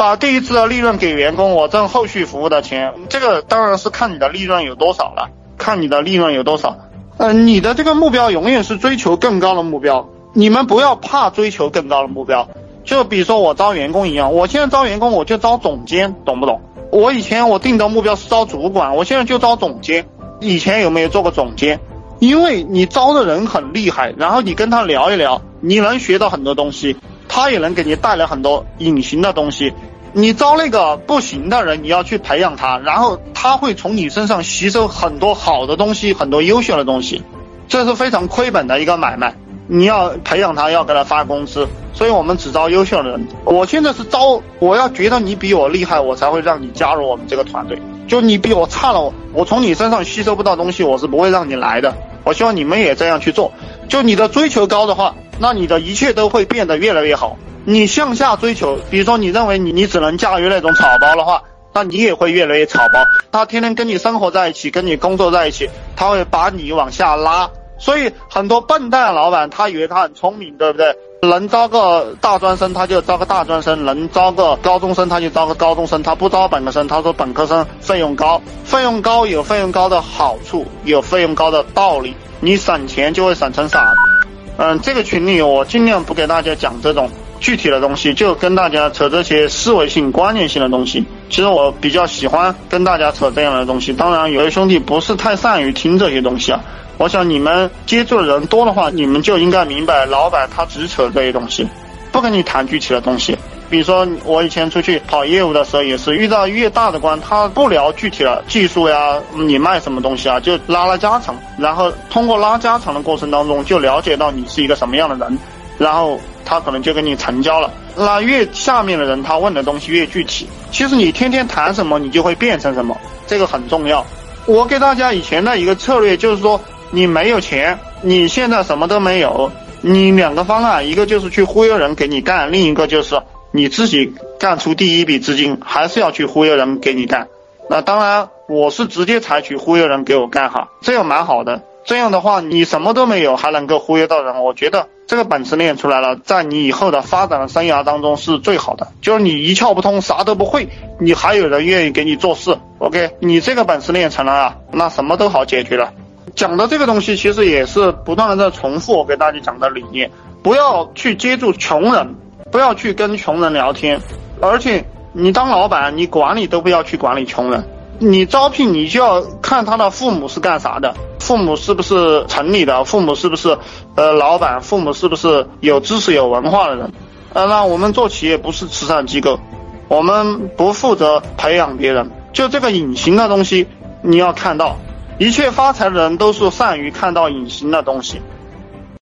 把第一次的利润给员工，我挣后续服务的钱，这个当然是看你的利润有多少了，看你的利润有多少。呃，你的这个目标永远是追求更高的目标，你们不要怕追求更高的目标。就比如说我招员工一样，我现在招员工我就招总监，懂不懂？我以前我定的目标是招主管，我现在就招总监。以前有没有做过总监？因为你招的人很厉害，然后你跟他聊一聊，你能学到很多东西，他也能给你带来很多隐形的东西。你招那个不行的人，你要去培养他，然后他会从你身上吸收很多好的东西，很多优秀的东西，这是非常亏本的一个买卖。你要培养他，要给他发工资，所以我们只招优秀的人。我现在是招，我要觉得你比我厉害，我才会让你加入我们这个团队。就你比我差了，我从你身上吸收不到东西，我是不会让你来的。我希望你们也这样去做。就你的追求高的话，那你的一切都会变得越来越好。你向下追求，比如说你认为你你只能驾驭那种草包的话，那你也会越来越草包。他天天跟你生活在一起，跟你工作在一起，他会把你往下拉。所以很多笨蛋老板，他以为他很聪明，对不对？能招个大专生他就招个大专生，能招个高中生他就招个高中生，他不招本科生。他说本科生费用高，费用高有费用高的好处，有费用高的道理。你省钱就会省成傻子。嗯，这个群里我尽量不给大家讲这种。具体的东西就跟大家扯这些思维性、观念性的东西。其实我比较喜欢跟大家扯这样的东西。当然，有些兄弟不是太善于听这些东西啊。我想你们接触的人多的话，你们就应该明白，老板他只扯这些东西，不跟你谈具体的东西。比如说我以前出去跑业务的时候，也是遇到越大的官，他不聊具体的技术呀，你卖什么东西啊，就拉拉家常，然后通过拉家常的过程当中，就了解到你是一个什么样的人。然后他可能就跟你成交了。那越下面的人，他问的东西越具体。其实你天天谈什么，你就会变成什么，这个很重要。我给大家以前的一个策略就是说，你没有钱，你现在什么都没有，你两个方案，一个就是去忽悠人给你干，另一个就是你自己干出第一笔资金，还是要去忽悠人给你干。那当然，我是直接采取忽悠人给我干哈，这样蛮好的。这样的话，你什么都没有，还能够忽悠到人，我觉得。这个本事练出来了，在你以后的发展的生涯当中是最好的。就是你一窍不通，啥都不会，你还有人愿意给你做事。OK，你这个本事练成了啊，那什么都好解决了。讲的这个东西其实也是不断的在重复我给大家讲的理念，不要去接触穷人，不要去跟穷人聊天，而且你当老板，你管理都不要去管理穷人。你招聘你就要看他的父母是干啥的，父母是不是城里的，父母是不是呃老板，父母是不是有知识有文化的人？呃，那我们做企业不是慈善机构，我们不负责培养别人，就这个隐形的东西你要看到，一切发财的人都是善于看到隐形的东西。